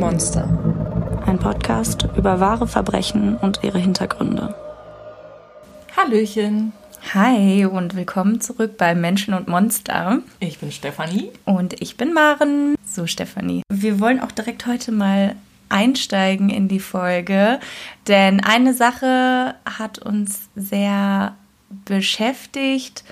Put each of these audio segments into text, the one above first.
Monster. Ein Podcast über wahre Verbrechen und ihre Hintergründe. Hallöchen. Hi und willkommen zurück bei Menschen und Monster. Ich bin Stefanie. Und ich bin Maren. So, Stefanie. Wir wollen auch direkt heute mal einsteigen in die Folge, denn eine Sache hat uns sehr beschäftigt.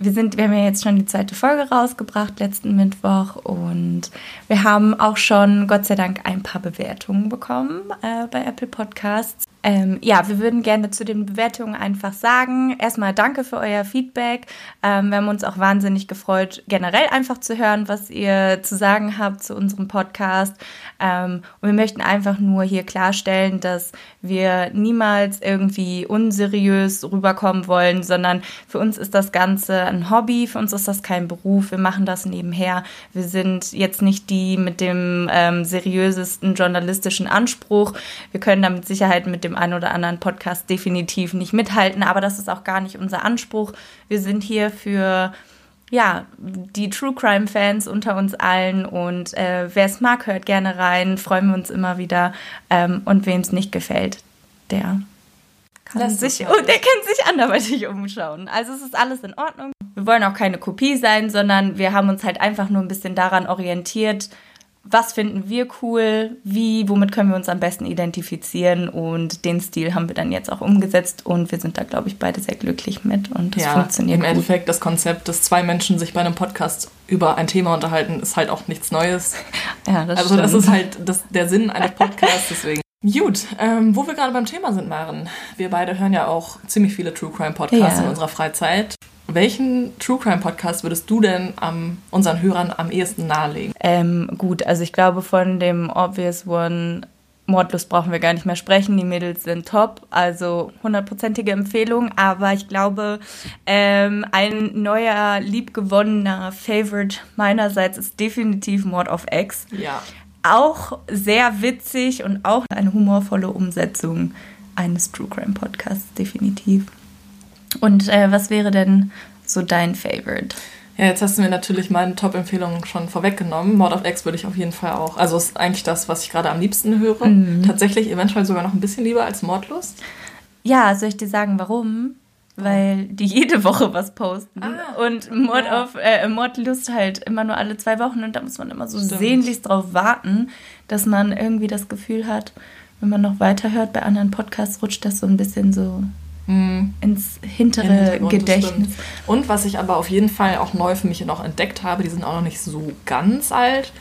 Wir, sind, wir haben ja jetzt schon die zweite Folge rausgebracht letzten Mittwoch und wir haben auch schon Gott sei Dank ein paar Bewertungen bekommen äh, bei Apple Podcasts. Ähm, ja, wir würden gerne zu den Bewertungen einfach sagen, erstmal danke für euer Feedback. Ähm, wir haben uns auch wahnsinnig gefreut, generell einfach zu hören, was ihr zu sagen habt zu unserem Podcast. Ähm, und wir möchten einfach nur hier klarstellen, dass wir niemals irgendwie unseriös rüberkommen wollen, sondern für uns ist das Ganze ein Hobby, für uns ist das kein Beruf, wir machen das nebenher. Wir sind jetzt nicht die mit dem ähm, seriösesten journalistischen Anspruch. Wir können da mit Sicherheit mit dem einen oder anderen Podcast definitiv nicht mithalten, aber das ist auch gar nicht unser Anspruch. Wir sind hier für ja, die True Crime Fans unter uns allen und äh, wer es mag, hört gerne rein, freuen wir uns immer wieder. Ähm, und wem es nicht gefällt, der kann Lass sich, oh, der kann sich anderweitig umschauen. Also es ist alles in Ordnung. Wir wollen auch keine Kopie sein, sondern wir haben uns halt einfach nur ein bisschen daran orientiert, was finden wir cool, wie, womit können wir uns am besten identifizieren und den Stil haben wir dann jetzt auch umgesetzt und wir sind da, glaube ich, beide sehr glücklich mit und das ja, funktioniert im gut. Endeffekt das Konzept, dass zwei Menschen sich bei einem Podcast über ein Thema unterhalten, ist halt auch nichts Neues. ja, das Also stimmt. das ist halt das, der Sinn eines Podcasts, deswegen. Gut, ähm, wo wir gerade beim Thema sind, Maren. Wir beide hören ja auch ziemlich viele True Crime Podcasts ja. in unserer Freizeit. Welchen True Crime Podcast würdest du denn ähm, unseren Hörern am ehesten nahelegen? Ähm, gut, also ich glaube von dem Obvious One Mordlust brauchen wir gar nicht mehr sprechen. Die Mädels sind top, also hundertprozentige Empfehlung. Aber ich glaube, ähm, ein neuer, liebgewonnener Favorite meinerseits ist definitiv Mord of X. Ja. Auch sehr witzig und auch eine humorvolle Umsetzung eines True Crime Podcasts, definitiv. Und äh, was wäre denn so dein Favorite? Ja, jetzt hast du mir natürlich meine Top-Empfehlungen schon vorweggenommen. Mord of X würde ich auf jeden Fall auch. Also ist eigentlich das, was ich gerade am liebsten höre. Mhm. Tatsächlich eventuell sogar noch ein bisschen lieber als Mordlust. Ja, soll ich dir sagen, warum? Weil die jede Woche was posten. Ah, und Mord, ja. auf, äh, Mordlust halt immer nur alle zwei Wochen. Und da muss man immer so Stimmt. sehnlichst drauf warten, dass man irgendwie das Gefühl hat, wenn man noch weiterhört bei anderen Podcasts, rutscht das so ein bisschen so mhm. ins hintere Gedächtnis. Und was ich aber auf jeden Fall auch neu für mich noch entdeckt habe, die sind auch noch nicht so ganz alt.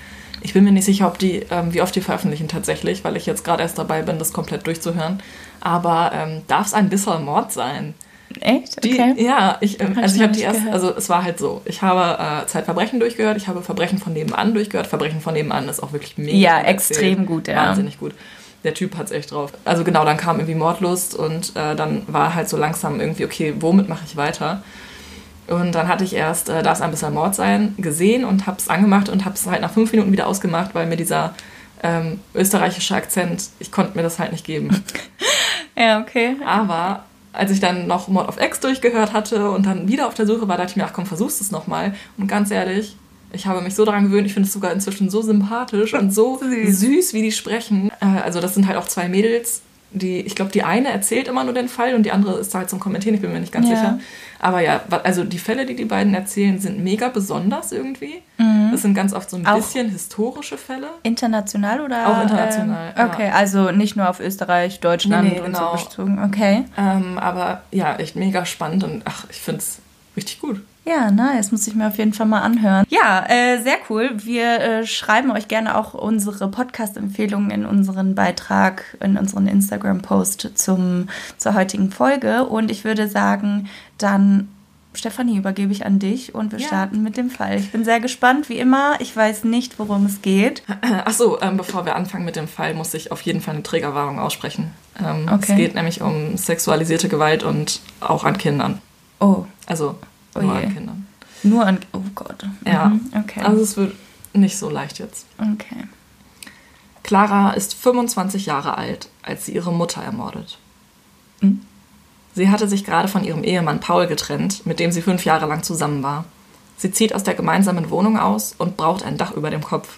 Ich bin mir nicht sicher, ob die, ähm, wie oft die veröffentlichen tatsächlich, weil ich jetzt gerade erst dabei bin, das komplett durchzuhören. Aber ähm, darf es ein bisschen Mord sein? Echt? Okay. Die, ja, ich, ähm, also ich habe die erst, gehört. also es war halt so, ich habe äh, Zeitverbrechen durchgehört, ich habe Verbrechen von nebenan durchgehört. Verbrechen von nebenan ist auch wirklich mega. Ja, extrem gut, ja. Wahnsinnig gut der Typ hat es echt drauf. Also genau, dann kam irgendwie Mordlust und äh, dann war halt so langsam irgendwie, okay, womit mache ich weiter? Und dann hatte ich erst, äh, darf es ein bisschen Mord sein, gesehen und habe es angemacht und habe es halt nach fünf Minuten wieder ausgemacht, weil mir dieser ähm, österreichische Akzent, ich konnte mir das halt nicht geben. ja, okay. Aber als ich dann noch Mord of X durchgehört hatte und dann wieder auf der Suche war, dachte ich mir, ach komm, versuchst es nochmal. Und ganz ehrlich, ich habe mich so daran gewöhnt, ich finde es sogar inzwischen so sympathisch und so süß. süß, wie die sprechen. Äh, also das sind halt auch zwei Mädels, die, ich glaube, die eine erzählt immer nur den Fall und die andere ist halt zum Kommentieren, ich bin mir nicht ganz ja. sicher. Aber ja, also die Fälle, die die beiden erzählen, sind mega besonders irgendwie. Mhm. Das sind ganz oft so ein auch bisschen historische Fälle. International oder? Auch international. Ähm, okay, ja. also nicht nur auf Österreich, Deutschland nee, nee, genau. und so bezogen. Okay. Ähm, aber ja, echt mega spannend und ach, ich finde es richtig gut. Ja, nice. Muss ich mir auf jeden Fall mal anhören. Ja, äh, sehr cool. Wir äh, schreiben euch gerne auch unsere Podcast-Empfehlungen in unseren Beitrag, in unseren Instagram-Post zum, zur heutigen Folge. Und ich würde sagen, dann Stefanie, übergebe ich an dich und wir ja. starten mit dem Fall. Ich bin sehr gespannt, wie immer. Ich weiß nicht, worum es geht. Achso, ähm, bevor wir anfangen mit dem Fall, muss ich auf jeden Fall eine Trägerwarnung aussprechen. Ähm, okay. Es geht nämlich um sexualisierte Gewalt und auch an Kindern. Oh. Also Oh nur an Kindern. Nur an. Oh Gott. Ja. Mhm. Okay. Also es wird nicht so leicht jetzt. Okay. Clara ist 25 Jahre alt, als sie ihre Mutter ermordet. Mhm. Sie hatte sich gerade von ihrem Ehemann Paul getrennt, mit dem sie fünf Jahre lang zusammen war. Sie zieht aus der gemeinsamen Wohnung aus und braucht ein Dach über dem Kopf.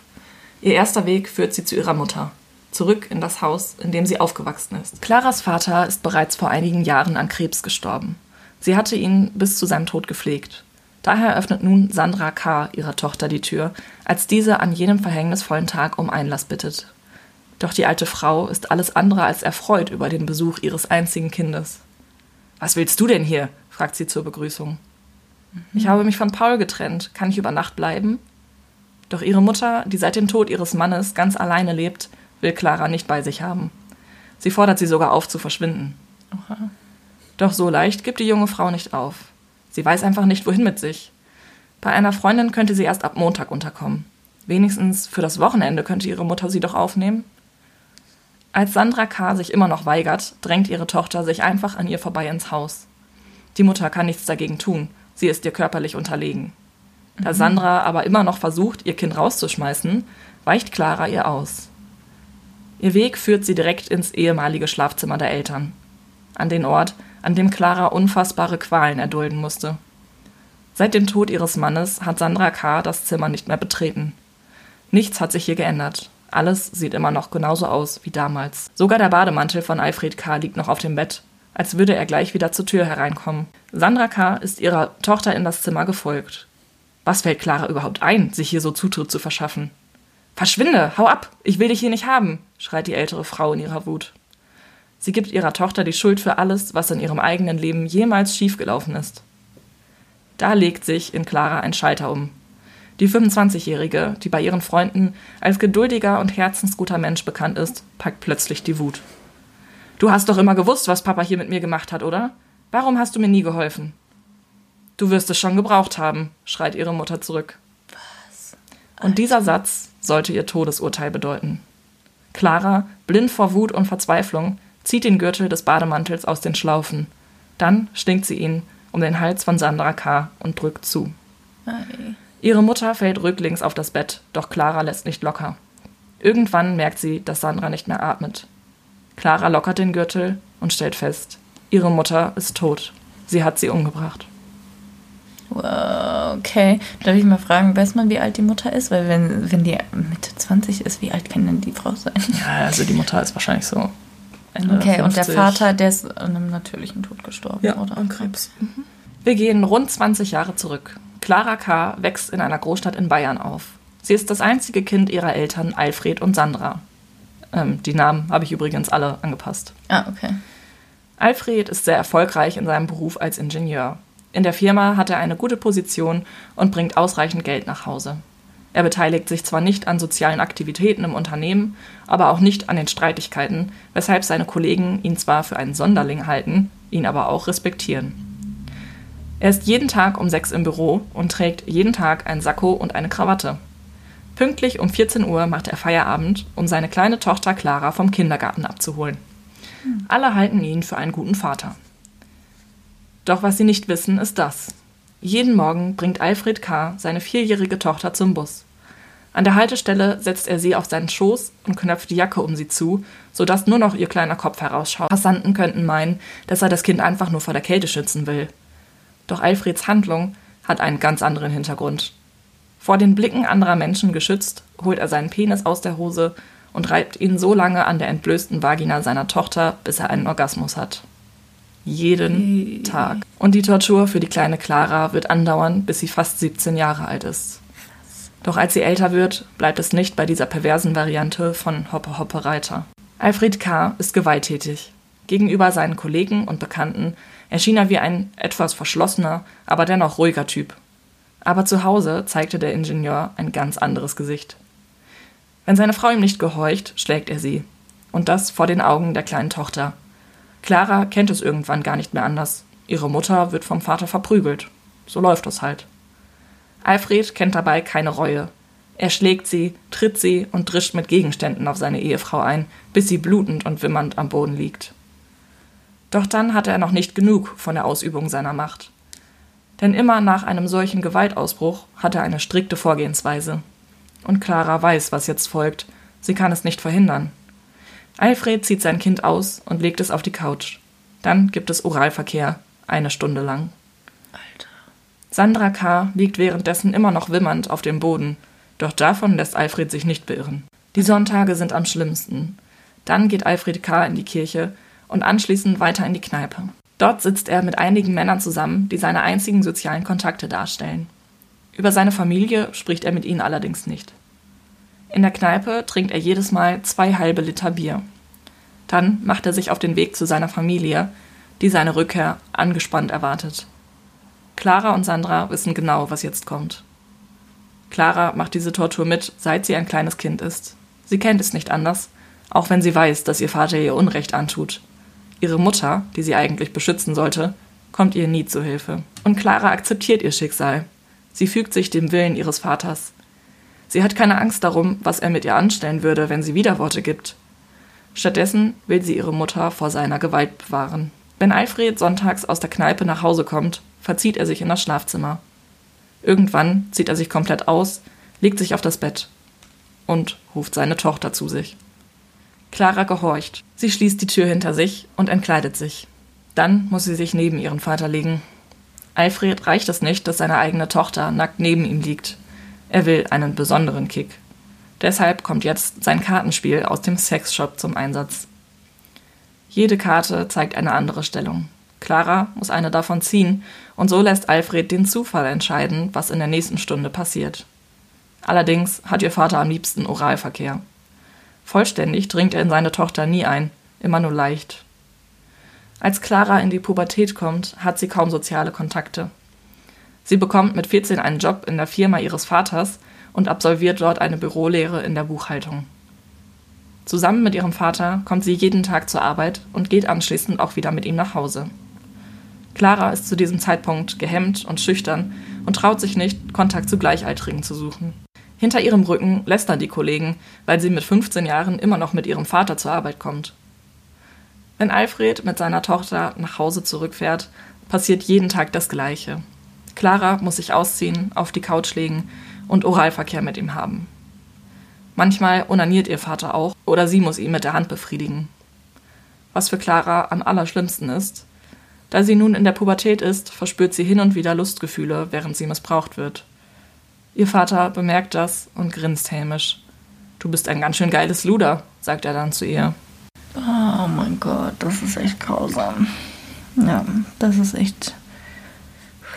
Ihr erster Weg führt sie zu ihrer Mutter, zurück in das Haus, in dem sie aufgewachsen ist. Claras Vater ist bereits vor einigen Jahren an Krebs gestorben. Sie hatte ihn bis zu seinem Tod gepflegt. Daher öffnet nun Sandra K. ihrer Tochter die Tür, als diese an jenem verhängnisvollen Tag um Einlass bittet. Doch die alte Frau ist alles andere als erfreut über den Besuch ihres einzigen Kindes. Was willst du denn hier? fragt sie zur Begrüßung. Ich habe mich von Paul getrennt. Kann ich über Nacht bleiben? Doch ihre Mutter, die seit dem Tod ihres Mannes ganz alleine lebt, will Clara nicht bei sich haben. Sie fordert sie sogar auf zu verschwinden. Oha. Doch so leicht gibt die junge Frau nicht auf. Sie weiß einfach nicht, wohin mit sich. Bei einer Freundin könnte sie erst ab Montag unterkommen. Wenigstens für das Wochenende könnte ihre Mutter sie doch aufnehmen. Als Sandra K. sich immer noch weigert, drängt ihre Tochter sich einfach an ihr vorbei ins Haus. Die Mutter kann nichts dagegen tun, sie ist ihr körperlich unterlegen. Da Sandra aber immer noch versucht, ihr Kind rauszuschmeißen, weicht Clara ihr aus. Ihr Weg führt sie direkt ins ehemalige Schlafzimmer der Eltern. An den Ort, an dem Clara unfassbare Qualen erdulden musste. Seit dem Tod ihres Mannes hat Sandra K. das Zimmer nicht mehr betreten. Nichts hat sich hier geändert. Alles sieht immer noch genauso aus wie damals. Sogar der Bademantel von Alfred K. liegt noch auf dem Bett, als würde er gleich wieder zur Tür hereinkommen. Sandra K. ist ihrer Tochter in das Zimmer gefolgt. Was fällt Clara überhaupt ein, sich hier so Zutritt zu verschaffen? Verschwinde, hau ab, ich will dich hier nicht haben, schreit die ältere Frau in ihrer Wut. Sie gibt ihrer Tochter die Schuld für alles, was in ihrem eigenen Leben jemals schiefgelaufen ist. Da legt sich in Clara ein Schalter um. Die 25-Jährige, die bei ihren Freunden als geduldiger und herzensguter Mensch bekannt ist, packt plötzlich die Wut. Du hast doch immer gewusst, was Papa hier mit mir gemacht hat, oder? Warum hast du mir nie geholfen? Du wirst es schon gebraucht haben, schreit ihre Mutter zurück. Was? Und dieser Satz sollte ihr Todesurteil bedeuten. Clara, blind vor Wut und Verzweiflung, zieht den Gürtel des Bademantels aus den Schlaufen. Dann stinkt sie ihn um den Hals von Sandra K. und drückt zu. Ei. Ihre Mutter fällt rücklings auf das Bett, doch Clara lässt nicht locker. Irgendwann merkt sie, dass Sandra nicht mehr atmet. Clara lockert den Gürtel und stellt fest, ihre Mutter ist tot. Sie hat sie umgebracht. Wow, okay. Darf ich mal fragen, weiß man, wie alt die Mutter ist? Weil wenn, wenn die Mitte 20 ist, wie alt kann denn die Frau sein? Ja, also die Mutter ist wahrscheinlich so Ende Okay, 50. und der Vater, der ist an einem natürlichen Tod gestorben, ja, oder? an Krebs. Mhm. Wir gehen rund 20 Jahre zurück. Clara K. wächst in einer Großstadt in Bayern auf. Sie ist das einzige Kind ihrer Eltern Alfred und Sandra. Ähm, die Namen habe ich übrigens alle angepasst. Ah, okay. Alfred ist sehr erfolgreich in seinem Beruf als Ingenieur. In der Firma hat er eine gute Position und bringt ausreichend Geld nach Hause. Er beteiligt sich zwar nicht an sozialen Aktivitäten im Unternehmen, aber auch nicht an den Streitigkeiten, weshalb seine Kollegen ihn zwar für einen Sonderling halten, ihn aber auch respektieren. Er ist jeden Tag um sechs im Büro und trägt jeden Tag ein Sakko und eine Krawatte. Pünktlich um 14 Uhr macht er Feierabend, um seine kleine Tochter Clara vom Kindergarten abzuholen. Alle halten ihn für einen guten Vater. Doch was sie nicht wissen, ist das. Jeden Morgen bringt Alfred K. seine vierjährige Tochter zum Bus. An der Haltestelle setzt er sie auf seinen Schoß und knöpft die Jacke um sie zu, sodass nur noch ihr kleiner Kopf herausschaut. Passanten könnten meinen, dass er das Kind einfach nur vor der Kälte schützen will. Doch Alfreds Handlung hat einen ganz anderen Hintergrund. Vor den Blicken anderer Menschen geschützt, holt er seinen Penis aus der Hose und reibt ihn so lange an der entblößten Vagina seiner Tochter, bis er einen Orgasmus hat. Jeden Tag. Und die Tortur für die kleine Clara wird andauern, bis sie fast 17 Jahre alt ist. Doch als sie älter wird, bleibt es nicht bei dieser perversen Variante von Hoppe Hoppe Reiter. Alfred K. ist gewalttätig. Gegenüber seinen Kollegen und Bekannten erschien er wie ein etwas verschlossener, aber dennoch ruhiger Typ. Aber zu Hause zeigte der Ingenieur ein ganz anderes Gesicht. Wenn seine Frau ihm nicht gehorcht, schlägt er sie. Und das vor den Augen der kleinen Tochter, Clara kennt es irgendwann gar nicht mehr anders. Ihre Mutter wird vom Vater verprügelt. So läuft es halt. Alfred kennt dabei keine Reue. Er schlägt sie, tritt sie und drischt mit Gegenständen auf seine Ehefrau ein, bis sie blutend und wimmernd am Boden liegt. Doch dann hatte er noch nicht genug von der Ausübung seiner Macht. Denn immer nach einem solchen Gewaltausbruch hat er eine strikte Vorgehensweise. Und Clara weiß, was jetzt folgt. Sie kann es nicht verhindern. Alfred zieht sein Kind aus und legt es auf die Couch. Dann gibt es Oralverkehr, eine Stunde lang. Alter. Sandra K. liegt währenddessen immer noch wimmernd auf dem Boden. Doch davon lässt Alfred sich nicht beirren. Die Sonntage sind am schlimmsten. Dann geht Alfred K. in die Kirche und anschließend weiter in die Kneipe. Dort sitzt er mit einigen Männern zusammen, die seine einzigen sozialen Kontakte darstellen. Über seine Familie spricht er mit ihnen allerdings nicht. In der Kneipe trinkt er jedes Mal zwei halbe Liter Bier. Dann macht er sich auf den Weg zu seiner Familie, die seine Rückkehr angespannt erwartet. Clara und Sandra wissen genau, was jetzt kommt. Clara macht diese Tortur mit, seit sie ein kleines Kind ist. Sie kennt es nicht anders, auch wenn sie weiß, dass ihr Vater ihr Unrecht antut. Ihre Mutter, die sie eigentlich beschützen sollte, kommt ihr nie zu Hilfe. Und Clara akzeptiert ihr Schicksal. Sie fügt sich dem Willen ihres Vaters. Sie hat keine Angst darum, was er mit ihr anstellen würde, wenn sie Widerworte gibt. Stattdessen will sie ihre Mutter vor seiner Gewalt bewahren. Wenn Alfred sonntags aus der Kneipe nach Hause kommt, verzieht er sich in das Schlafzimmer. Irgendwann zieht er sich komplett aus, legt sich auf das Bett und ruft seine Tochter zu sich. Clara gehorcht. Sie schließt die Tür hinter sich und entkleidet sich. Dann muss sie sich neben ihren Vater legen. Alfred reicht es nicht, dass seine eigene Tochter nackt neben ihm liegt. Er will einen besonderen Kick. Deshalb kommt jetzt sein Kartenspiel aus dem Sexshop zum Einsatz. Jede Karte zeigt eine andere Stellung. Clara muss eine davon ziehen, und so lässt Alfred den Zufall entscheiden, was in der nächsten Stunde passiert. Allerdings hat ihr Vater am liebsten Oralverkehr. Vollständig dringt er in seine Tochter nie ein, immer nur leicht. Als Clara in die Pubertät kommt, hat sie kaum soziale Kontakte. Sie bekommt mit 14 einen Job in der Firma ihres Vaters und absolviert dort eine Bürolehre in der Buchhaltung. Zusammen mit ihrem Vater kommt sie jeden Tag zur Arbeit und geht anschließend auch wieder mit ihm nach Hause. Clara ist zu diesem Zeitpunkt gehemmt und schüchtern und traut sich nicht, Kontakt zu Gleichaltrigen zu suchen. Hinter ihrem Rücken lästern die Kollegen, weil sie mit 15 Jahren immer noch mit ihrem Vater zur Arbeit kommt. Wenn Alfred mit seiner Tochter nach Hause zurückfährt, passiert jeden Tag das Gleiche. Clara muss sich ausziehen, auf die Couch legen und Oralverkehr mit ihm haben. Manchmal onaniert ihr Vater auch oder sie muss ihn mit der Hand befriedigen. Was für Clara am allerschlimmsten ist, da sie nun in der Pubertät ist, verspürt sie hin und wieder Lustgefühle, während sie missbraucht wird. Ihr Vater bemerkt das und grinst hämisch. Du bist ein ganz schön geiles Luder, sagt er dann zu ihr. Oh mein Gott, das ist echt grausam. Ja, das ist echt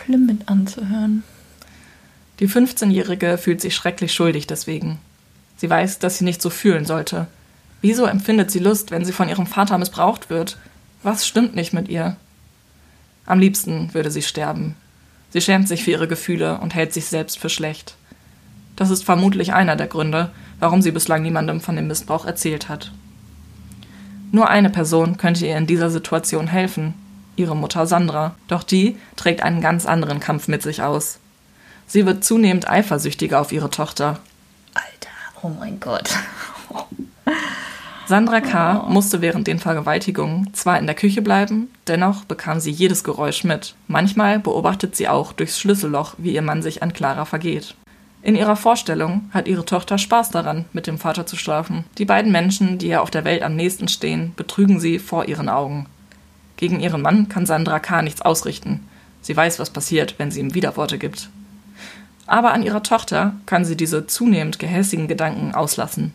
schlimm mit anzuhören. Die 15-Jährige fühlt sich schrecklich schuldig deswegen. Sie weiß, dass sie nicht so fühlen sollte. Wieso empfindet sie Lust, wenn sie von ihrem Vater missbraucht wird? Was stimmt nicht mit ihr? Am liebsten würde sie sterben. Sie schämt sich für ihre Gefühle und hält sich selbst für schlecht. Das ist vermutlich einer der Gründe, warum sie bislang niemandem von dem Missbrauch erzählt hat. Nur eine Person könnte ihr in dieser Situation helfen, ihre Mutter Sandra, doch die trägt einen ganz anderen Kampf mit sich aus. Sie wird zunehmend eifersüchtiger auf ihre Tochter. Alter, oh mein Gott. Sandra K. musste während den Vergewaltigungen zwar in der Küche bleiben, dennoch bekam sie jedes Geräusch mit. Manchmal beobachtet sie auch durchs Schlüsselloch, wie ihr Mann sich an Clara vergeht. In ihrer Vorstellung hat ihre Tochter Spaß daran, mit dem Vater zu schlafen. Die beiden Menschen, die ihr auf der Welt am nächsten stehen, betrügen sie vor ihren Augen. Gegen ihren Mann kann Sandra K. nichts ausrichten. Sie weiß, was passiert, wenn sie ihm Widerworte gibt. Aber an ihrer Tochter kann sie diese zunehmend gehässigen Gedanken auslassen.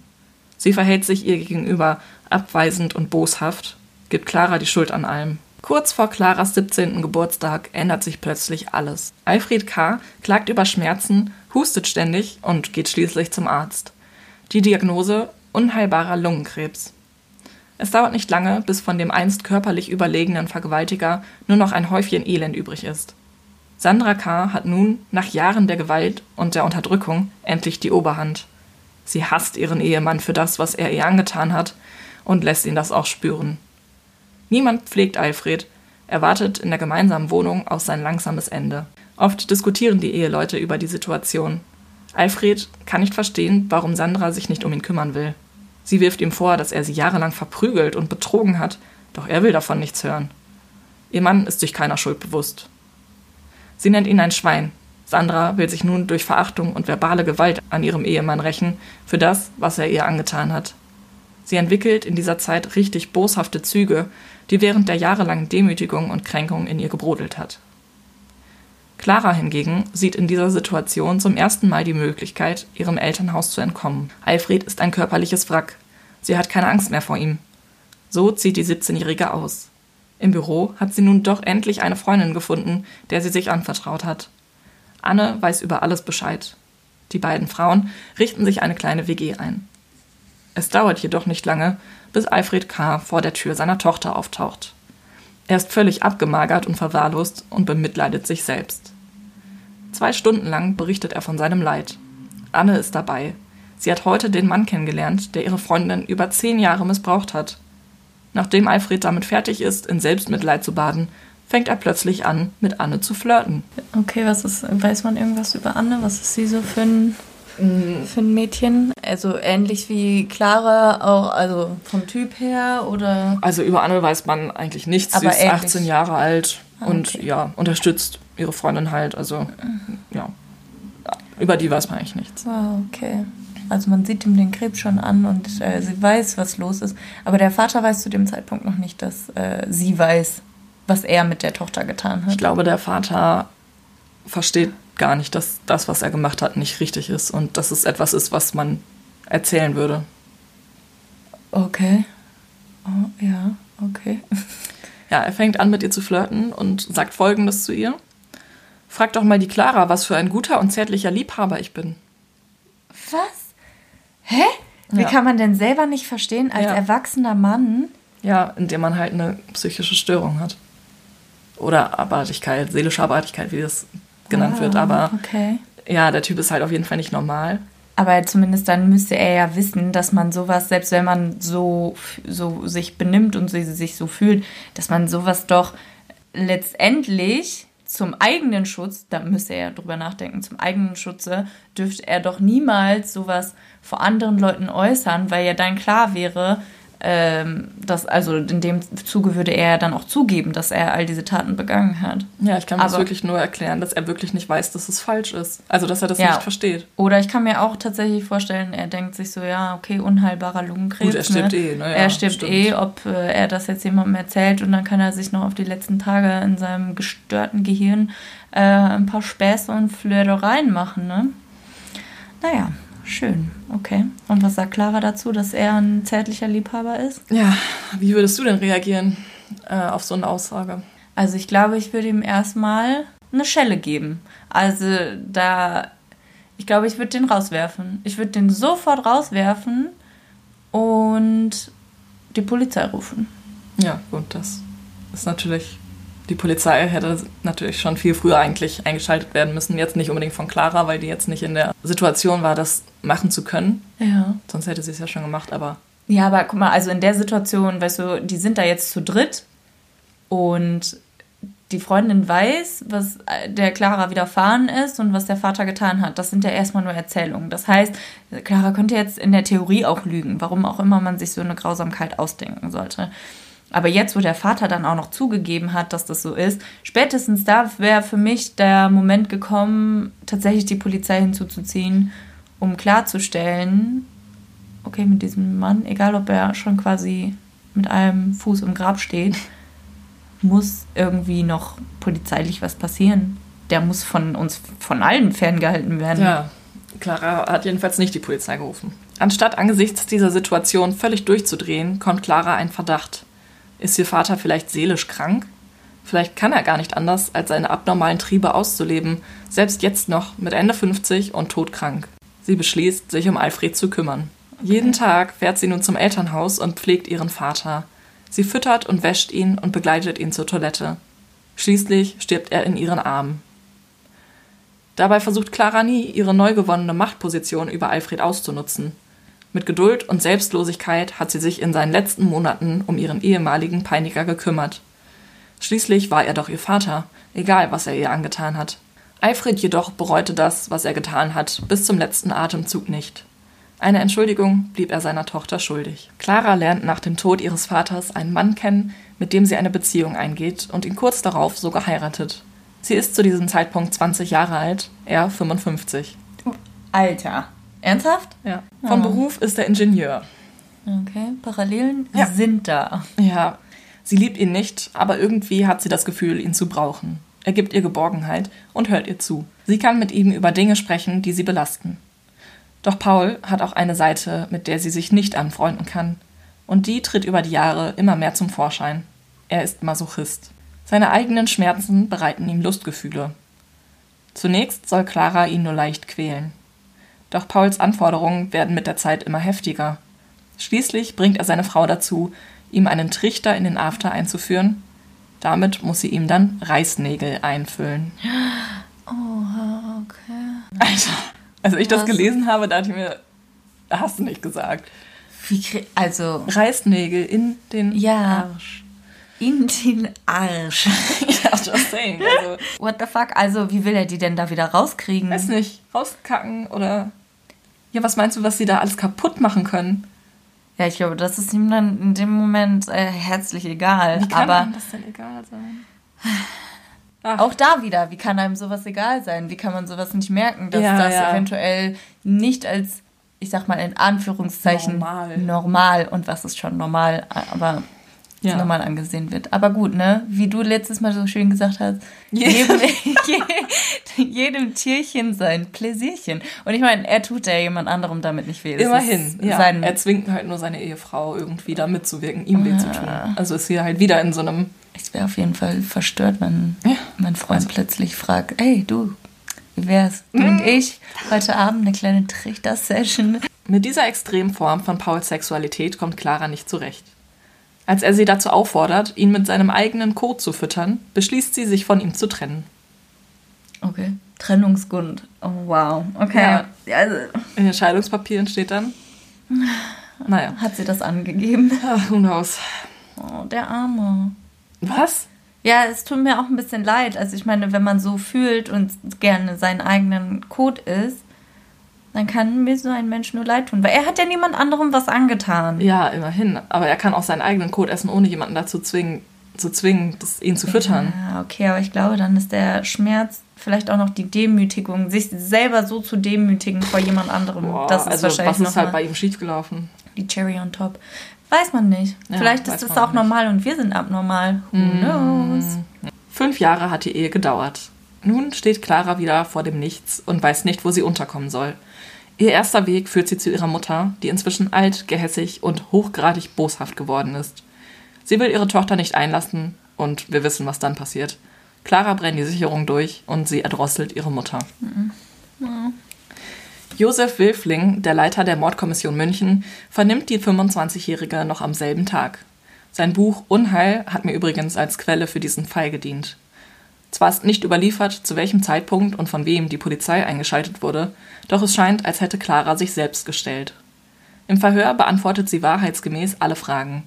Sie verhält sich ihr gegenüber abweisend und boshaft, gibt Clara die Schuld an allem. Kurz vor Claras 17. Geburtstag ändert sich plötzlich alles. Alfred K. klagt über Schmerzen, hustet ständig und geht schließlich zum Arzt. Die Diagnose unheilbarer Lungenkrebs. Es dauert nicht lange, bis von dem einst körperlich überlegenen Vergewaltiger nur noch ein Häufchen Elend übrig ist. Sandra K. hat nun, nach Jahren der Gewalt und der Unterdrückung, endlich die Oberhand. Sie hasst ihren Ehemann für das, was er ihr angetan hat, und lässt ihn das auch spüren. Niemand pflegt Alfred, er wartet in der gemeinsamen Wohnung auf sein langsames Ende. Oft diskutieren die Eheleute über die Situation. Alfred kann nicht verstehen, warum Sandra sich nicht um ihn kümmern will. Sie wirft ihm vor, dass er sie jahrelang verprügelt und betrogen hat, doch er will davon nichts hören. Ihr Mann ist sich keiner Schuld bewusst. Sie nennt ihn ein Schwein. Sandra will sich nun durch Verachtung und verbale Gewalt an ihrem Ehemann rächen für das, was er ihr angetan hat. Sie entwickelt in dieser Zeit richtig boshafte Züge, die während der jahrelangen Demütigung und Kränkung in ihr gebrodelt hat. Clara hingegen sieht in dieser Situation zum ersten Mal die Möglichkeit, ihrem Elternhaus zu entkommen. Alfred ist ein körperliches Wrack. Sie hat keine Angst mehr vor ihm. So zieht die 17-Jährige aus. Im Büro hat sie nun doch endlich eine Freundin gefunden, der sie sich anvertraut hat. Anne weiß über alles Bescheid. Die beiden Frauen richten sich eine kleine WG ein. Es dauert jedoch nicht lange, bis Alfred K. vor der Tür seiner Tochter auftaucht. Er ist völlig abgemagert und verwahrlost und bemitleidet sich selbst. Zwei Stunden lang berichtet er von seinem Leid. Anne ist dabei. Sie hat heute den Mann kennengelernt, der ihre Freundin über zehn Jahre missbraucht hat. Nachdem Alfred damit fertig ist, in Selbstmitleid zu baden, fängt er plötzlich an, mit Anne zu flirten. Okay, was ist, weiß man irgendwas über Anne? Was ist sie so für ein für ein Mädchen. Also ähnlich wie Clara, auch also vom Typ her oder. Also über Anne weiß man eigentlich nichts. Aber Sie ist ähnlich. 18 Jahre alt ah, und okay. ja, unterstützt ihre Freundin halt. Also ja. Über die weiß man eigentlich nichts. Ah, okay. Also man sieht ihm den Krebs schon an und äh, sie weiß, was los ist. Aber der Vater weiß zu dem Zeitpunkt noch nicht, dass äh, sie weiß, was er mit der Tochter getan hat. Ich glaube, der Vater versteht gar nicht, dass das, was er gemacht hat, nicht richtig ist und dass es etwas ist, was man erzählen würde. Okay. Oh, ja, okay. Ja, er fängt an, mit ihr zu flirten und sagt Folgendes zu ihr. Frag doch mal die Clara, was für ein guter und zärtlicher Liebhaber ich bin. Was? Hä? Wie ja. kann man denn selber nicht verstehen, als ja. erwachsener Mann? Ja, indem man halt eine psychische Störung hat. Oder Abartigkeit, seelische Abartigkeit, wie das genannt ah, wird. Aber okay. ja, der Typ ist halt auf jeden Fall nicht normal. Aber zumindest dann müsste er ja wissen, dass man sowas, selbst wenn man so, so sich benimmt und sich so fühlt, dass man sowas doch letztendlich zum eigenen Schutz, da müsste er ja drüber nachdenken, zum eigenen Schutze dürfte er doch niemals sowas vor anderen Leuten äußern, weil ja dann klar wäre, ähm, das, also in dem Zuge würde er dann auch zugeben, dass er all diese Taten begangen hat. Ja, ich kann mir das wirklich nur erklären, dass er wirklich nicht weiß, dass es falsch ist. Also, dass er das ja. nicht versteht. Oder ich kann mir auch tatsächlich vorstellen, er denkt sich so, ja, okay, unheilbarer Lungenkrebs. Gut, er stirbt ne? eh. Ne? Ja, er stirbt stimmt. eh, ob äh, er das jetzt jemandem erzählt und dann kann er sich noch auf die letzten Tage in seinem gestörten Gehirn äh, ein paar Späße und Flirtereien machen, ne? Naja, Schön, okay. Und was sagt Clara dazu, dass er ein zärtlicher Liebhaber ist? Ja, wie würdest du denn reagieren äh, auf so eine Aussage? Also ich glaube, ich würde ihm erstmal eine Schelle geben. Also da, ich glaube, ich würde den rauswerfen. Ich würde den sofort rauswerfen und die Polizei rufen. Ja, gut, das ist natürlich die Polizei hätte natürlich schon viel früher eigentlich eingeschaltet werden müssen. Jetzt nicht unbedingt von Clara, weil die jetzt nicht in der Situation war, das machen zu können. Ja. Sonst hätte sie es ja schon gemacht, aber. Ja, aber guck mal, also in der Situation, weißt du, die sind da jetzt zu dritt und die Freundin weiß, was der Clara widerfahren ist und was der Vater getan hat. Das sind ja erstmal nur Erzählungen. Das heißt, Clara könnte jetzt in der Theorie auch lügen, warum auch immer man sich so eine Grausamkeit ausdenken sollte. Aber jetzt, wo der Vater dann auch noch zugegeben hat, dass das so ist, spätestens da wäre für mich der Moment gekommen, tatsächlich die Polizei hinzuzuziehen, um klarzustellen, okay, mit diesem Mann, egal ob er schon quasi mit einem Fuß im Grab steht, muss irgendwie noch polizeilich was passieren. Der muss von uns, von allen ferngehalten werden. Ja, Clara hat jedenfalls nicht die Polizei gerufen. Anstatt angesichts dieser Situation völlig durchzudrehen, kommt Clara ein Verdacht. Ist ihr Vater vielleicht seelisch krank? Vielleicht kann er gar nicht anders, als seine abnormalen Triebe auszuleben, selbst jetzt noch mit Ende 50 und todkrank. Sie beschließt, sich um Alfred zu kümmern. Okay. Jeden Tag fährt sie nun zum Elternhaus und pflegt ihren Vater. Sie füttert und wäscht ihn und begleitet ihn zur Toilette. Schließlich stirbt er in ihren Armen. Dabei versucht Clara nie, ihre neu gewonnene Machtposition über Alfred auszunutzen. Mit Geduld und Selbstlosigkeit hat sie sich in seinen letzten Monaten um ihren ehemaligen Peiniger gekümmert. Schließlich war er doch ihr Vater, egal was er ihr angetan hat. Alfred jedoch bereute das, was er getan hat, bis zum letzten Atemzug nicht. Eine Entschuldigung blieb er seiner Tochter schuldig. Clara lernt nach dem Tod ihres Vaters einen Mann kennen, mit dem sie eine Beziehung eingeht und ihn kurz darauf sogar heiratet. Sie ist zu diesem Zeitpunkt 20 Jahre alt, er 55. Alter. Ernsthaft? Ja. Von oh. Beruf ist er Ingenieur. Okay, Parallelen ja. sind da. Ja. Sie liebt ihn nicht, aber irgendwie hat sie das Gefühl, ihn zu brauchen. Er gibt ihr Geborgenheit und hört ihr zu. Sie kann mit ihm über Dinge sprechen, die sie belasten. Doch Paul hat auch eine Seite, mit der sie sich nicht anfreunden kann. Und die tritt über die Jahre immer mehr zum Vorschein. Er ist Masochist. Seine eigenen Schmerzen bereiten ihm Lustgefühle. Zunächst soll Clara ihn nur leicht quälen. Doch Pauls Anforderungen werden mit der Zeit immer heftiger. Schließlich bringt er seine Frau dazu, ihm einen Trichter in den After einzuführen. Damit muss sie ihm dann Reißnägel einfüllen. Oh, okay. Alter, als ich das gelesen habe, dachte ich mir, hast du nicht gesagt. Wie also Reißnägel in den ja, Arsch. In den Arsch. ja, just saying. Also, What the fuck? Also, wie will er die denn da wieder rauskriegen? weiß nicht, rauskacken oder. Ja, was meinst du, was sie da alles kaputt machen können? Ja, ich glaube, das ist ihm dann in dem Moment äh, herzlich egal. Wie kann Aber einem das denn egal sein? Ach. auch da wieder, wie kann einem sowas egal sein? Wie kann man sowas nicht merken, dass Ja, das ja. eventuell nicht als, ich sag mal in Anführungszeichen, Normal. normal und was ist schon normal, aber Ja. normal angesehen wird. Aber gut, ne? Wie du letztes Mal so schön gesagt hast, Ja. jedem, je- jedem Tierchen sein Pläsierchen. Und ich meine, er tut ja jemand anderem damit nicht weh. Das Immerhin, ja. Er zwingt halt nur seine Ehefrau irgendwie da mitzuwirken, ihm weh zu tun. Also ist hier halt wieder in so einem. ich wäre auf jeden Fall verstört, wenn Ja. mein Freund plötzlich fragt, hey, du, wie wär's? Du Mhm. und ich, heute Abend eine kleine Trichter-Session. Mit dieser extremen Form von Pauls Sexualität kommt Clara nicht zurecht. Als er sie dazu auffordert, ihn mit seinem eigenen Kot zu füttern, beschließt sie, sich von ihm zu trennen. Okay. Trennungsgrund. Oh, wow. Okay. Ja. Also, In den Scheidungspapieren steht dann. Naja, hat sie das angegeben? ah, who knows. Oh, der Arme. Was? Ja, es tut mir auch ein bisschen leid. Also ich meine, wenn man so fühlt und gerne seinen eigenen Code ist, dann kann mir so ein Mensch nur leid tun. Weil er hat ja niemand anderem was angetan. Ja, immerhin. Aber er kann auch seinen eigenen Kot essen, ohne jemanden dazu zwingen, zu zwingen, das, ihn zu füttern. Ja, okay, aber ich glaube, dann ist der Schmerz vielleicht auch noch die Demütigung, sich selber so zu demütigen vor jemand anderem. Boah, das ist also wahrscheinlich was ist halt bei ihm schiefgelaufen? die Cherry on top. Weiß man nicht. Ja, vielleicht ist man auch nicht. normal und wir sind abnormal. Who knows? Fünf Jahre hat die Ehe gedauert. Nun steht Clara wieder vor dem Nichts und weiß nicht, wo sie unterkommen soll. Ihr erster Weg führt sie zu ihrer Mutter, die inzwischen alt, gehässig und hochgradig boshaft geworden ist. Sie will ihre Tochter nicht einlassen und wir wissen, was dann passiert. Clara brennt die Sicherung durch und sie erdrosselt ihre Mutter. Josef Wilfling, der Leiter der Mordkommission München, vernimmt die 25-Jährige noch am selben Tag. Sein Buch Unheil hat mir übrigens als Quelle für diesen Fall gedient. Zwar ist nicht überliefert, zu welchem Zeitpunkt und von wem die Polizei eingeschaltet wurde, doch es scheint, als hätte Clara sich selbst gestellt. Im Verhör beantwortet sie wahrheitsgemäß alle Fragen.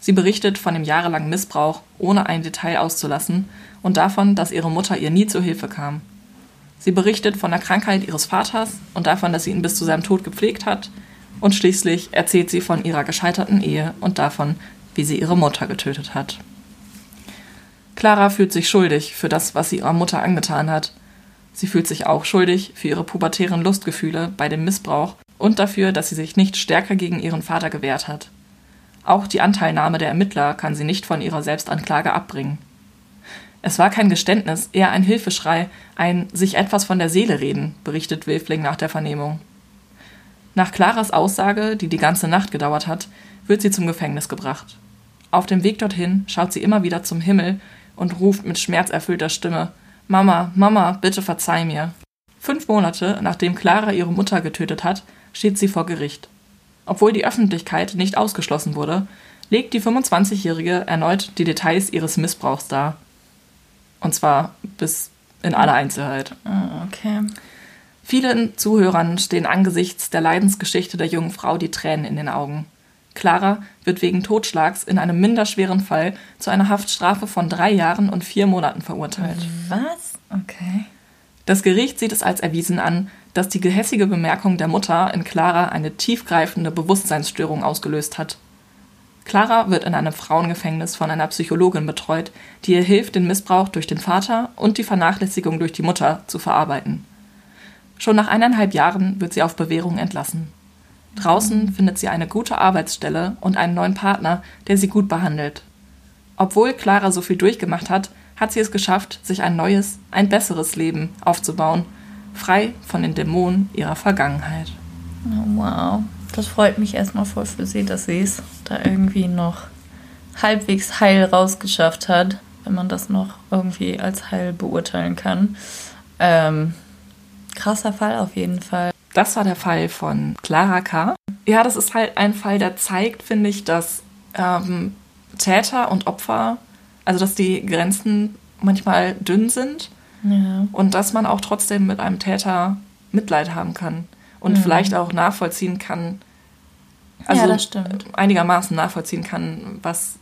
Sie berichtet von dem jahrelangen Missbrauch, ohne ein Detail auszulassen, und davon, dass ihre Mutter ihr nie zur Hilfe kam. Sie berichtet von der Krankheit ihres Vaters und davon, dass sie ihn bis zu seinem Tod gepflegt hat. Und schließlich erzählt sie von ihrer gescheiterten Ehe und davon, wie sie ihre Mutter getötet hat. Clara fühlt sich schuldig für das, was sie ihrer Mutter angetan hat. Sie fühlt sich auch schuldig für ihre pubertären Lustgefühle bei dem Missbrauch und dafür, dass sie sich nicht stärker gegen ihren Vater gewehrt hat. Auch die Anteilnahme der Ermittler kann sie nicht von ihrer Selbstanklage abbringen. Es war kein Geständnis, eher ein Hilfeschrei, ein sich etwas von der Seele reden, berichtet Wilfling nach der Vernehmung. Nach Claras Aussage, die die ganze Nacht gedauert hat, wird sie zum Gefängnis gebracht. Auf dem Weg dorthin schaut sie immer wieder zum Himmel und ruft mit schmerzerfüllter Stimme Mama, Mama, bitte verzeih mir. Fünf Monate nachdem Clara ihre Mutter getötet hat, steht sie vor Gericht. Obwohl die Öffentlichkeit nicht ausgeschlossen wurde, legt die 25-Jährige erneut die Details ihres Missbrauchs dar. Und zwar bis in aller Einzelheit. Oh, okay. Vielen Zuhörern stehen angesichts der Leidensgeschichte der jungen Frau die Tränen in den Augen. Clara wird wegen Totschlags in einem minderschweren Fall zu einer Haftstrafe von drei Jahren und vier Monaten verurteilt. Was? Okay. Das Gericht sieht es als erwiesen an, dass die gehässige Bemerkung der Mutter in Clara eine tiefgreifende Bewusstseinsstörung ausgelöst hat. Clara wird in einem Frauengefängnis von einer Psychologin betreut, die ihr hilft, den Missbrauch durch den Vater und die Vernachlässigung durch die Mutter zu verarbeiten. Schon nach eineinhalb Jahren wird sie auf Bewährung entlassen. Draußen findet sie eine gute Arbeitsstelle und einen neuen Partner, der sie gut behandelt. Obwohl Clara so viel durchgemacht hat, hat sie es geschafft, sich ein neues, ein besseres Leben aufzubauen, frei von den Dämonen ihrer Vergangenheit. Oh, wow, das freut mich erstmal voll für sie, dass sie es da irgendwie noch halbwegs heil rausgeschafft hat, wenn man das noch irgendwie als heil beurteilen kann. Ähm, krasser Fall auf jeden Fall. Das war der Fall von Clara K. Ja, das ist halt ein Fall, der zeigt, finde ich, dass ähm, Täter und Opfer, also dass die Grenzen manchmal dünn sind ja. und dass man auch trotzdem mit einem Täter Mitleid haben kann und mhm. vielleicht auch nachvollziehen kann, also ja, einigermaßen nachvollziehen kann, was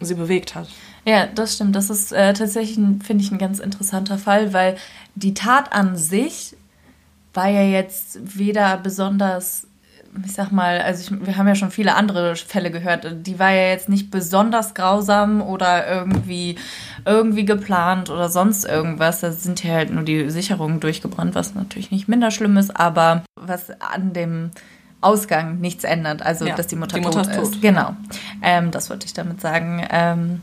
sie bewegt hat. Ja, das stimmt. Das ist äh, tatsächlich, finde ich, ein ganz interessanter Fall, weil die Tat an sich war ja jetzt weder besonders, ich sag mal, also ich, wir haben ja schon viele andere Fälle gehört, die war ja jetzt nicht besonders grausam oder irgendwie, irgendwie geplant oder sonst irgendwas. Da sind ja halt nur die Sicherungen durchgebrannt, was natürlich nicht minder schlimm ist, aber was an dem Ausgang nichts ändert, also ja, dass die Mutter, die Mutter tot ist. Tot. Genau, ähm, das wollte ich damit sagen. Ähm,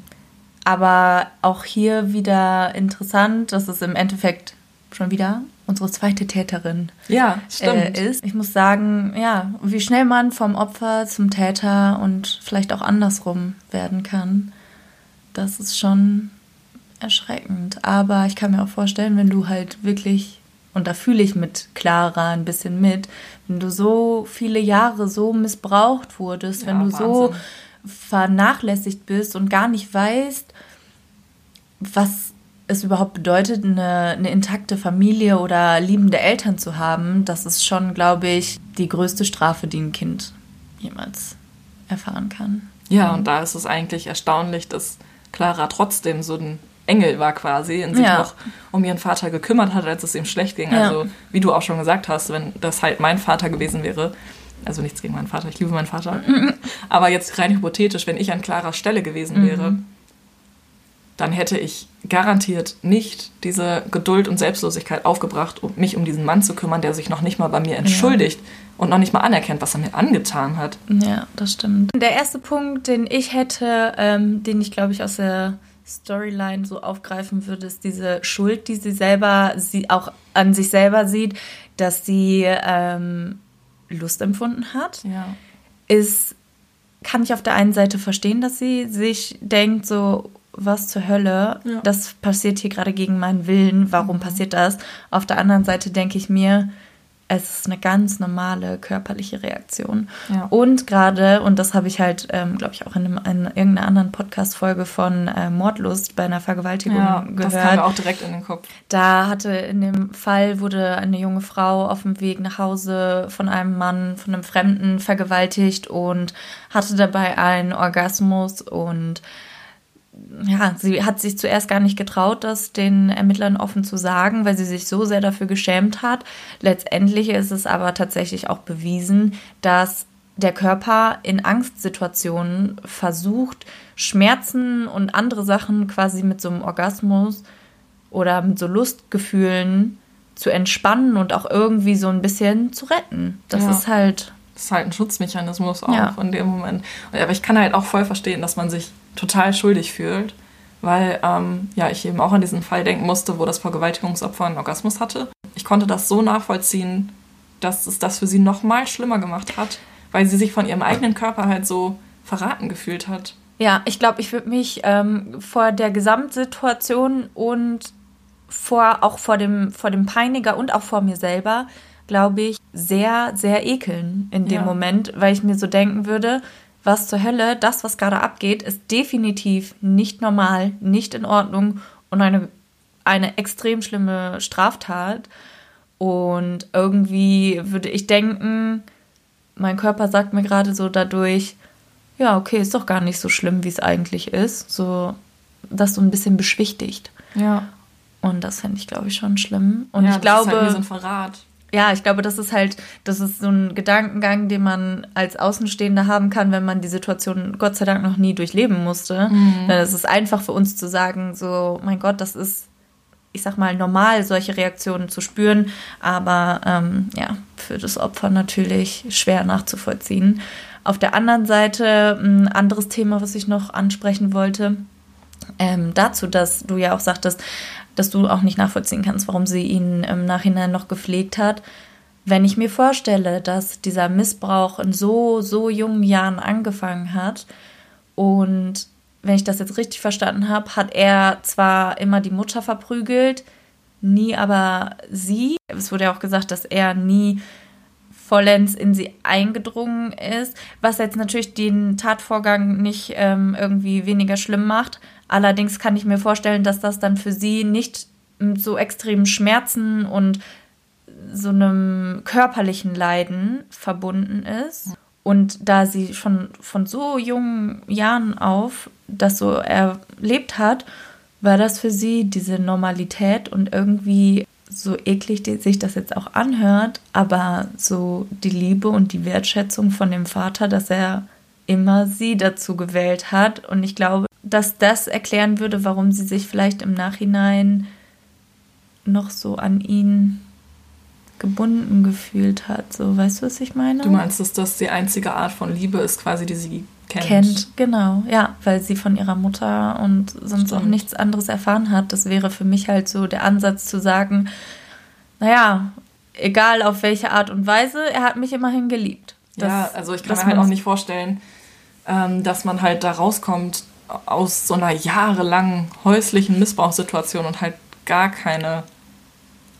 aber auch hier wieder interessant, dass es im Endeffekt schon wieder unsere zweite Täterin ja, stimmt. Äh, ist. Ich muss sagen, ja, wie schnell man vom Opfer zum Täter und vielleicht auch andersrum werden kann, das ist schon erschreckend. Aber ich kann mir auch vorstellen, wenn du halt wirklich, und da fühle ich mit Clara ein bisschen mit, wenn du so viele Jahre so missbraucht wurdest, ja, wenn du Wahnsinn. so vernachlässigt bist und gar nicht weißt, was es überhaupt bedeutet, eine, eine intakte Familie oder liebende Eltern zu haben, das ist schon, glaube ich, die größte Strafe, die ein Kind jemals erfahren kann. Ja, und da ist es eigentlich erstaunlich, dass Clara trotzdem so ein Engel war quasi und sich ja. noch um ihren Vater gekümmert hat, als es ihm schlecht ging. Ja. Also, wie du auch schon gesagt hast, wenn das halt mein Vater gewesen wäre, also nichts gegen meinen Vater, ich liebe meinen Vater, aber jetzt rein hypothetisch, wenn ich an Claras Stelle gewesen wäre, mhm dann hätte ich garantiert nicht diese Geduld und Selbstlosigkeit aufgebracht, um mich um diesen Mann zu kümmern, der sich noch nicht mal bei mir entschuldigt ja. und noch nicht mal anerkennt, was er mir angetan hat. Ja, das stimmt. Der erste Punkt, den ich hätte, ähm, den ich glaube ich aus der Storyline so aufgreifen würde, ist diese Schuld, die sie selber, sie auch an sich selber sieht, dass sie ähm, Lust empfunden hat. Ja. Ist, kann ich auf der einen Seite verstehen, dass sie sich denkt, so, was zur Hölle, ja. das passiert hier gerade gegen meinen Willen, warum mhm. passiert das? Auf der anderen Seite denke ich mir, es ist eine ganz normale körperliche Reaktion. Ja. Und gerade, und das habe ich halt, ähm, glaube ich, auch in, einem, in, irgendeiner anderen Podcast-Folge von äh, Mordlust bei einer Vergewaltigung ja, gehört. Das kam mir auch direkt in den Kopf. Da hatte in dem Fall wurde eine junge Frau auf dem Weg nach Hause von einem Mann, von einem Fremden vergewaltigt und hatte dabei einen Orgasmus und ja, sie hat sich zuerst gar nicht getraut, das den Ermittlern offen zu sagen, weil sie sich so sehr dafür geschämt hat. Letztendlich ist es aber tatsächlich auch bewiesen, dass der Körper in Angstsituationen versucht, Schmerzen und andere Sachen quasi mit so einem Orgasmus oder mit so Lustgefühlen zu entspannen und auch irgendwie so ein bisschen zu retten. Das ja. ist halt. Das ist halt ein Schutzmechanismus auch ja. in dem Moment. Aber ich kann halt auch voll verstehen, dass man sich total schuldig fühlt, weil ähm, ja, ich eben auch an diesen Fall denken musste, wo das Vergewaltigungsopfer einen Orgasmus hatte. Ich konnte das so nachvollziehen, dass es das für sie noch mal schlimmer gemacht hat, weil sie sich von ihrem eigenen Körper halt so verraten gefühlt hat. Ja, ich glaube, ich würde mich ähm, vor der Gesamtsituation und vor auch vor dem vor dem Peiniger und auch vor mir selber, glaube ich, sehr sehr ekeln in dem ja. Moment, weil ich mir so denken würde, was zur Hölle, das, was gerade abgeht, ist definitiv nicht normal, nicht in Ordnung und eine, eine extrem schlimme Straftat. Und irgendwie würde ich denken, mein Körper sagt mir gerade so dadurch, ja, okay, ist doch gar nicht so schlimm, wie es eigentlich ist. So, das so ein bisschen beschwichtigt. Ja. Und das fände ich, glaube ich, schon schlimm. Und ja, ich glaube. Ist halt wie so ein Verrat ja, ich glaube, das ist halt, das ist so ein Gedankengang, den man als Außenstehender haben kann, wenn man die Situation Gott sei Dank noch nie durchleben musste. Mhm. Es ist einfach für uns zu sagen, so, mein Gott, das ist, ich sag mal, normal, solche Reaktionen zu spüren, aber ähm, ja, für das Opfer natürlich schwer nachzuvollziehen. Auf der anderen Seite, ein anderes Thema, was ich noch ansprechen wollte, ähm, dazu, dass du ja auch sagtest, dass du auch nicht nachvollziehen kannst, warum sie ihn im Nachhinein noch gepflegt hat. Wenn ich mir vorstelle, dass dieser Missbrauch in so, so jungen Jahren angefangen hat und wenn ich das jetzt richtig verstanden habe, hat er zwar immer die Mutter verprügelt, nie aber sie. Es wurde ja auch gesagt, dass er nie vollends in sie eingedrungen ist, was jetzt natürlich den Tatvorgang nicht ähm, irgendwie weniger schlimm macht. Allerdings kann ich mir vorstellen, dass das dann für sie nicht mit so extremen Schmerzen und so einem körperlichen Leiden verbunden ist. Und da sie schon von so jungen Jahren auf das so erlebt hat, war das für sie diese Normalität und irgendwie so eklig sich das jetzt auch anhört, aber so die Liebe und die Wertschätzung von dem Vater, dass er immer sie dazu gewählt hat. Und ich glaube, dass das erklären würde, warum sie sich vielleicht im Nachhinein noch so an ihn gebunden gefühlt hat. So, weißt du, was ich meine? Du meinst, dass das die einzige Art von Liebe ist, quasi, die sie kennt? Kennt, genau, ja, weil sie von ihrer Mutter und sonst Stimmt. auch nichts anderes erfahren hat. Das wäre für mich halt so der Ansatz zu sagen, naja, egal auf welche Art und Weise, er hat mich immerhin geliebt. Das, ja, also ich kann mir halt auch nicht vorstellen, ähm, dass man halt da rauskommt aus so einer jahrelangen häuslichen Missbrauchssituation und halt gar keine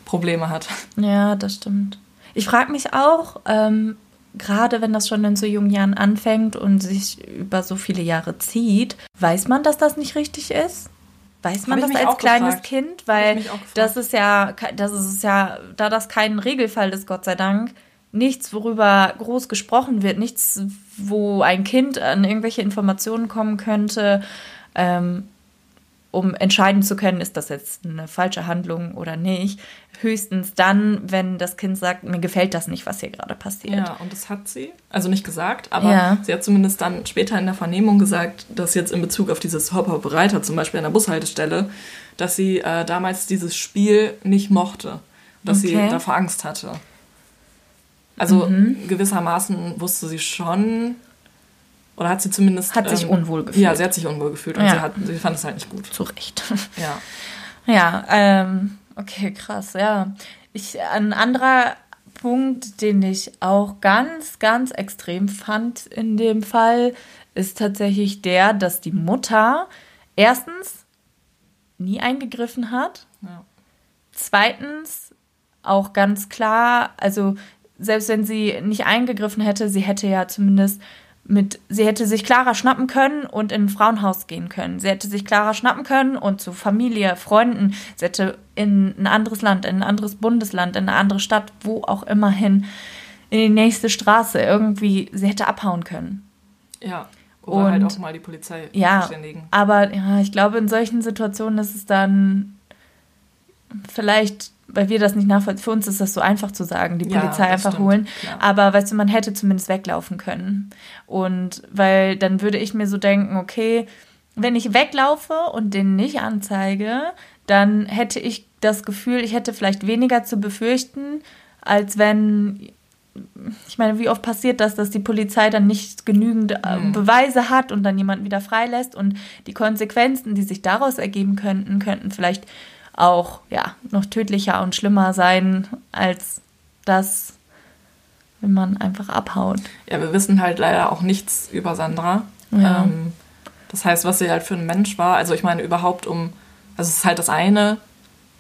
Probleme hat. Ja, das stimmt. Ich frage mich auch, ähm, gerade wenn das schon in so jungen Jahren anfängt und sich über so viele Jahre zieht, weiß man, dass das nicht richtig ist? Weiß man das als kleines gefragt. Kind? Weil das ist ja, das ist ja, da das kein Regelfall ist, Gott sei Dank, nichts, worüber groß gesprochen wird, nichts, wo ein Kind an irgendwelche Informationen kommen könnte, ähm, um entscheiden zu können, ist das jetzt eine falsche Handlung oder nicht. Höchstens dann, wenn das Kind sagt, mir gefällt das nicht, was hier gerade passiert. Ja, und das hat sie. Also nicht gesagt, aber ja. sie hat zumindest dann später in der Vernehmung gesagt, dass jetzt in Bezug auf dieses Hop-Hop-Reiter, zum Beispiel an der Bushaltestelle, dass sie äh, damals dieses Spiel nicht mochte. Dass okay. sie davor Angst hatte. Also mhm. gewissermaßen wusste sie schon, oder hat sie zumindest. Hat sich ähm, unwohl gefühlt. Ja, sie hat sich unwohl gefühlt und ja. sie, hat, sie fand es halt nicht gut. Zu Recht. Ja. Ja, ähm, okay, krass, ja. Ich, ein anderer Punkt, den ich auch ganz, ganz extrem fand in dem Fall, ist tatsächlich der, dass die Mutter erstens nie eingegriffen hat. Ja. Zweitens auch ganz klar, also selbst wenn sie nicht eingegriffen hätte, sie hätte ja zumindest mit, sie hätte sich Clara schnappen können und in ein Frauenhaus gehen können. Sie hätte sich Clara schnappen können und zu Familie, Freunden, sie hätte in ein anderes Land, in ein anderes Bundesland, in eine andere Stadt, wo auch immer hin, in die nächste Straße irgendwie, sie hätte abhauen können. Ja. Oder und, halt auch mal die Polizei ja, verständigen. Aber ja, ich glaube, in solchen Situationen ist es dann vielleicht weil wir das nicht nachvollziehen. Für uns ist das so einfach zu sagen, die Polizei ja, einfach stimmt, holen. Klar. Aber weißt du, man hätte zumindest weglaufen können. Und weil dann würde ich mir so denken, okay, wenn ich weglaufe und den nicht anzeige, dann hätte ich das Gefühl, ich hätte vielleicht weniger zu befürchten, als wenn ich meine, wie oft passiert das, dass die Polizei dann nicht genügend äh, mhm. Beweise hat und dann jemanden wieder freilässt und die Konsequenzen, die sich daraus ergeben könnten, könnten vielleicht auch ja noch tödlicher und schlimmer sein als das, wenn man einfach abhaut. Ja, wir wissen halt leider auch nichts über Sandra. Ja. Ähm, das heißt, was sie halt für ein Mensch war. Also ich meine überhaupt um, also es ist halt das eine,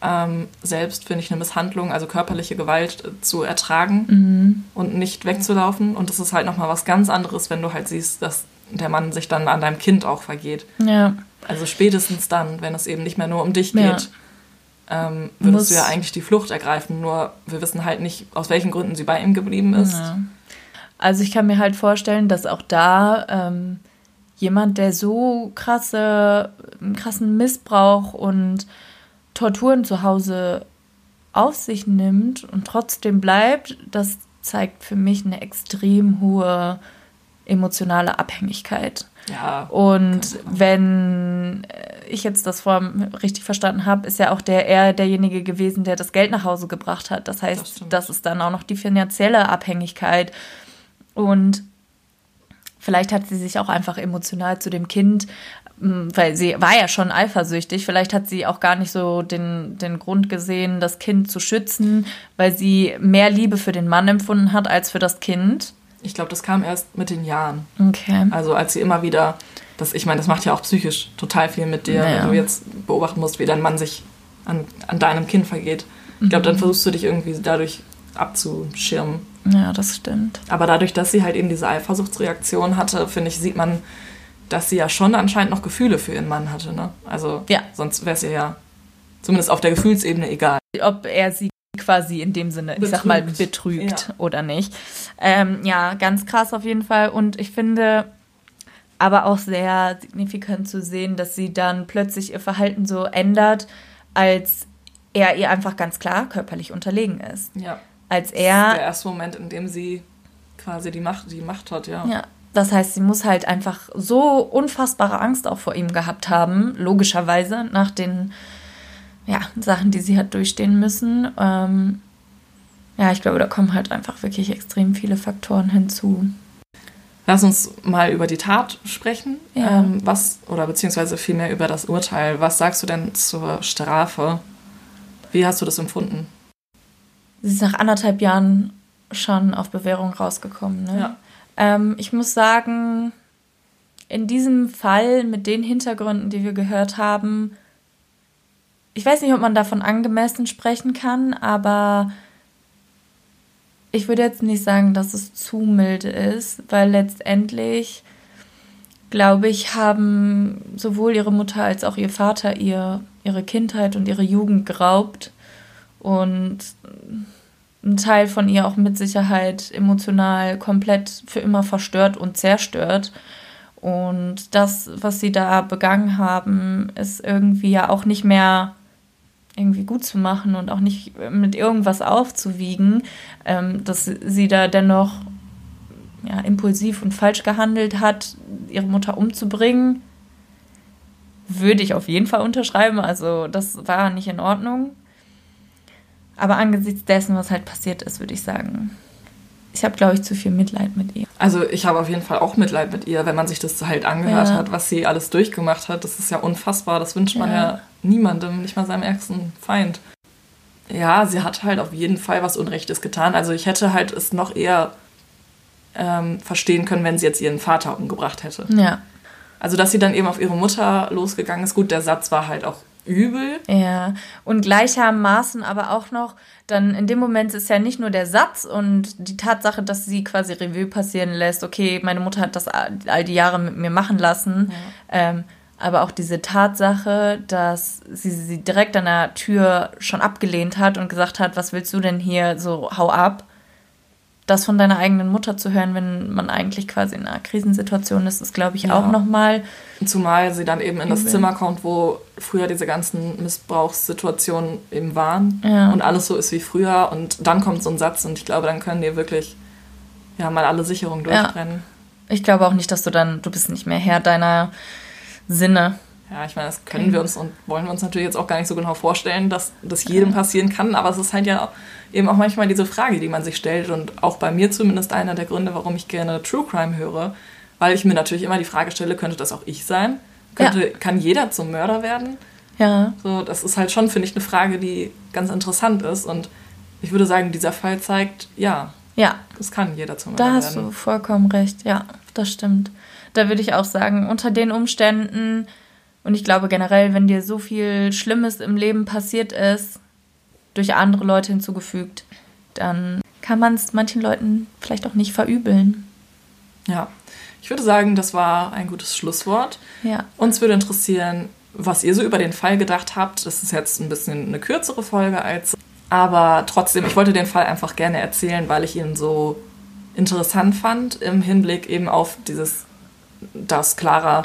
ähm, selbst finde ich eine Misshandlung, also körperliche Gewalt äh, zu ertragen mhm. und nicht wegzulaufen. Und das ist halt nochmal was ganz anderes, wenn du halt siehst, dass der Mann sich dann an deinem Kind auch vergeht. Ja. Also spätestens dann, wenn es eben nicht mehr nur um dich geht. Ja ähm, würdest Muss, du ja eigentlich die Flucht ergreifen. Nur wir wissen halt nicht, aus welchen Gründen sie bei ihm geblieben ist. Ja. Also ich kann mir halt vorstellen, dass auch da ähm, jemand, der so krasse, krassen Missbrauch und Torturen zu Hause auf sich nimmt und trotzdem bleibt, das zeigt für mich eine extrem hohe emotionale Abhängigkeit. Ja. Und wenn ich jetzt das vor richtig verstanden habe, ist ja auch der er derjenige gewesen, der das Geld nach Hause gebracht hat. Das heißt, das, das ist dann auch noch die finanzielle Abhängigkeit. Und Vielleicht hat sie sich auch einfach emotional zu dem Kind, weil sie war ja schon eifersüchtig, vielleicht hat sie auch gar nicht so den, den Grund gesehen, das Kind zu schützen, weil sie mehr Liebe für den Mann empfunden hat als für das Kind. Ich glaube, das kam erst mit den Jahren. Okay. Also als sie immer wieder, das, ich meine, das macht ja auch psychisch total viel mit dir, naja. wenn du jetzt beobachten musst, wie dein Mann sich an, an deinem Kind vergeht. Ich glaube, dann mhm. versuchst du dich irgendwie dadurch abzuschirmen. Ja, das stimmt. Aber dadurch, dass sie halt eben diese Eifersuchtsreaktion hatte, finde ich, sieht man, dass sie ja schon anscheinend noch Gefühle für ihren Mann hatte. Ne? Also ja. sonst wäre es ihr ja zumindest auf der Gefühlsebene egal. Ob er sie quasi in dem Sinne, betrügt. ich sag mal, betrügt ja. oder nicht. Ähm, ja, ganz krass auf jeden Fall. Und ich finde aber auch sehr signifikant zu sehen, dass sie dann plötzlich ihr Verhalten so ändert, als er ihr einfach ganz klar körperlich unterlegen ist. Ja. Als er. Das ist der erste Moment, in dem sie quasi die Macht, die Macht hat, ja. Ja. Das heißt, sie muss halt einfach so unfassbare Angst auch vor ihm gehabt haben, logischerweise, nach den ja, Sachen, die sie hat durchstehen müssen. Ähm, ja, ich glaube, da kommen halt einfach wirklich extrem viele Faktoren hinzu. Lass uns mal über die Tat sprechen. Ja. Ähm, was, oder beziehungsweise vielmehr über das Urteil. Was sagst du denn zur Strafe? Wie hast du das empfunden? Sie ist nach anderthalb Jahren schon auf Bewährung rausgekommen. Ne? Ja. Ähm, ich muss sagen, in diesem Fall mit den Hintergründen, die wir gehört haben, ich weiß nicht, ob man davon angemessen sprechen kann, aber ich würde jetzt nicht sagen, dass es zu milde ist, weil letztendlich, glaube ich, haben sowohl ihre Mutter als auch ihr Vater ihr, ihre Kindheit und ihre Jugend geraubt und ein Teil von ihr auch mit Sicherheit emotional komplett für immer verstört und zerstört. Und das, was sie da begangen haben, ist irgendwie ja auch nicht mehr irgendwie gut zu machen und auch nicht mit irgendwas aufzuwiegen, ähm, dass sie da dennoch ja, impulsiv und falsch gehandelt hat, ihre Mutter umzubringen, würde ich auf jeden Fall unterschreiben. Also das war nicht in Ordnung. Aber angesichts dessen, was halt passiert ist, würde ich sagen, ich habe, glaube ich, zu viel Mitleid mit ihr. Also ich habe auf jeden Fall auch Mitleid mit ihr, wenn man sich das halt angehört ja. hat, was sie alles durchgemacht hat. Das ist ja unfassbar. Das wünscht man ja, ja niemandem, nicht mal seinem ärgsten Feind. Ja, sie hat halt auf jeden Fall was Unrechtes getan. Also ich hätte halt es noch eher ähm, verstehen können, wenn sie jetzt ihren Vater umgebracht hätte. Ja. Also dass sie dann eben auf ihre Mutter losgegangen ist. Gut, der Satz war halt auch übel. Ja, und gleichermaßen aber auch noch, dann in dem Moment ist ja nicht nur der Satz und die Tatsache, dass sie quasi Revue passieren lässt, okay, meine Mutter hat das all die Jahre mit mir machen lassen, ja. ähm, aber auch diese Tatsache, dass sie sie direkt an der Tür schon abgelehnt hat und gesagt hat, was willst du denn hier, so hau ab das von deiner eigenen Mutter zu hören, wenn man eigentlich quasi in einer Krisensituation ist, ist, glaube ich, ja. auch nochmal. Zumal sie dann eben in das Zimmer kommt, wo früher diese ganzen Missbrauchssituationen eben waren ja. und alles so ist wie früher und dann kommt so ein Satz und ich glaube, dann können die wirklich ja mal alle Sicherungen durchbrennen. Ja. Ich glaube auch nicht, dass du dann, du bist nicht mehr Herr deiner Sinne. Ja, ich meine, das können wir uns und wollen wir uns natürlich jetzt auch gar nicht so genau vorstellen, dass das jedem passieren kann, aber es ist halt ja eben auch manchmal diese Frage, die man sich stellt und auch bei mir zumindest einer der Gründe, warum ich gerne True Crime höre, weil ich mir natürlich immer die Frage stelle, könnte das auch ich sein? Könnte, ja. Kann jeder zum Mörder werden? Ja. So, das ist halt schon, finde ich, eine Frage, die ganz interessant ist und ich würde sagen, dieser Fall zeigt, ja, ja. das kann jeder zum Mörder werden. Da hast du vollkommen recht, ja, das stimmt. Da würde ich auch sagen, unter den Umständen und ich glaube generell, wenn dir so viel Schlimmes im Leben passiert ist, durch andere Leute hinzugefügt, dann kann man es manchen Leuten vielleicht auch nicht verübeln. Ja, ich würde sagen, das war ein gutes Schlusswort. Ja. Uns würde interessieren, was ihr so über den Fall gedacht habt. Das ist jetzt ein bisschen eine kürzere Folge als. Aber trotzdem, ich wollte den Fall einfach gerne erzählen, weil ich ihn so interessant fand im Hinblick eben auf dieses, dass Clara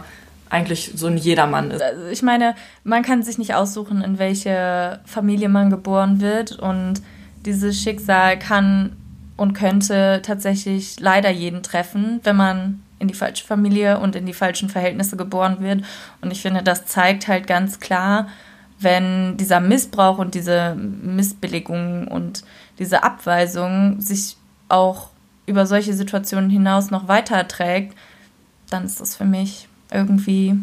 eigentlich so ein Jedermann ist. Also ich meine, man kann sich nicht aussuchen, in welche Familie man geboren wird und dieses Schicksal kann und könnte tatsächlich leider jeden treffen, wenn man in die falsche Familie und in die falschen Verhältnisse geboren wird. Und ich finde, das zeigt halt ganz klar, wenn dieser Missbrauch und diese Missbilligung und diese Abweisung sich auch über solche Situationen hinaus noch weiter trägt, dann ist das für mich irgendwie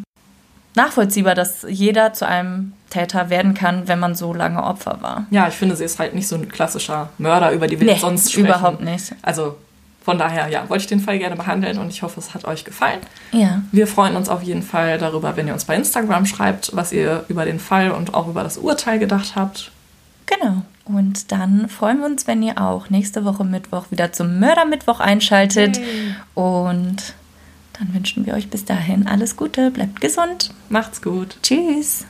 nachvollziehbar, dass jeder zu einem Täter werden kann, wenn man so lange Opfer war. Ja, ich finde, sie ist halt nicht so ein klassischer Mörder, über die wir nee, sonst sprechen. überhaupt nicht. Also von daher, ja, wollte ich den Fall gerne behandeln und ich hoffe, es hat euch gefallen. Ja. Wir freuen uns auf jeden Fall darüber, wenn ihr uns bei Instagram schreibt, was ihr über den Fall und auch über das Urteil gedacht habt. Genau. Und dann freuen wir uns, wenn ihr auch nächste Woche Mittwoch wieder zum Mördermittwoch einschaltet. Hey. Und dann wünschen wir euch bis dahin alles Gute, bleibt gesund. Macht's gut. Tschüss.